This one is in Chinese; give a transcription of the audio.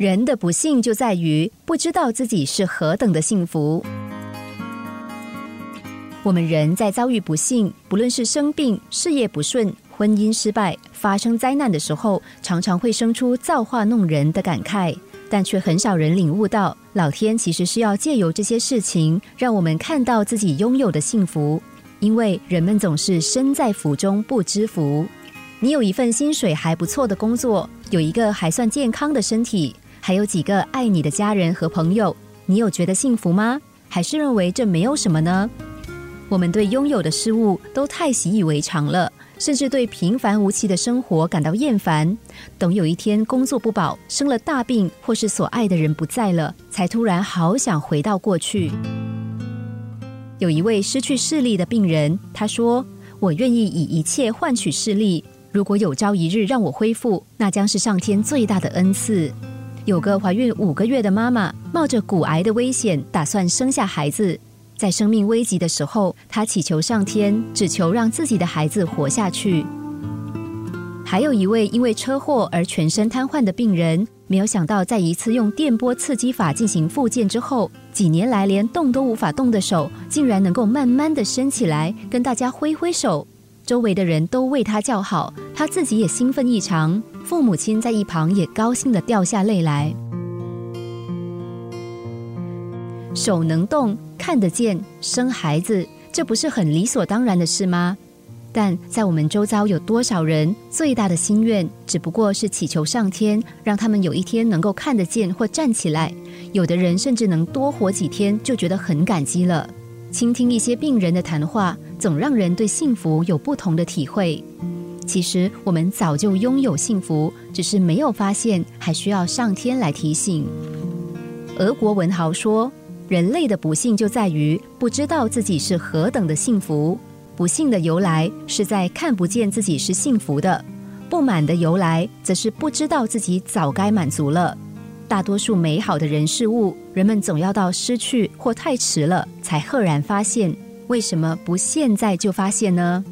人的不幸就在于不知道自己是何等的幸福。我们人在遭遇不幸，不论是生病、事业不顺、婚姻失败、发生灾难的时候，常常会生出造化弄人的感慨，但却很少人领悟到，老天其实是要借由这些事情，让我们看到自己拥有的幸福。因为人们总是身在福中不知福。你有一份薪水还不错的工作，有一个还算健康的身体，还有几个爱你的家人和朋友，你有觉得幸福吗？还是认为这没有什么呢？我们对拥有的事物都太习以为常了，甚至对平凡无奇的生活感到厌烦。等有一天工作不保、生了大病，或是所爱的人不在了，才突然好想回到过去。有一位失去视力的病人，他说：“我愿意以一切换取视力。如果有朝一日让我恢复，那将是上天最大的恩赐。”有个怀孕五个月的妈妈，冒着骨癌的危险，打算生下孩子。在生命危急的时候，她祈求上天，只求让自己的孩子活下去。还有一位因为车祸而全身瘫痪的病人，没有想到在一次用电波刺激法进行复健之后，几年来连动都无法动的手，竟然能够慢慢的伸起来，跟大家挥挥手。周围的人都为他叫好，他自己也兴奋异常。父母亲在一旁也高兴的掉下泪来。手能动。看得见生孩子，这不是很理所当然的事吗？但在我们周遭有多少人最大的心愿，只不过是祈求上天，让他们有一天能够看得见或站起来。有的人甚至能多活几天，就觉得很感激了。倾听一些病人的谈话，总让人对幸福有不同的体会。其实我们早就拥有幸福，只是没有发现，还需要上天来提醒。俄国文豪说。人类的不幸就在于不知道自己是何等的幸福。不幸的由来是在看不见自己是幸福的；不满的由来则是不知道自己早该满足了。大多数美好的人事物，人们总要到失去或太迟了，才赫然发现。为什么不现在就发现呢？